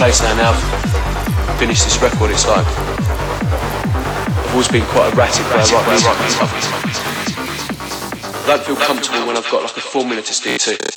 place now. Now I've finished this record, it's like I've always been quite erratic where I write music. I don't feel comfortable when I've got like a formula to stick to.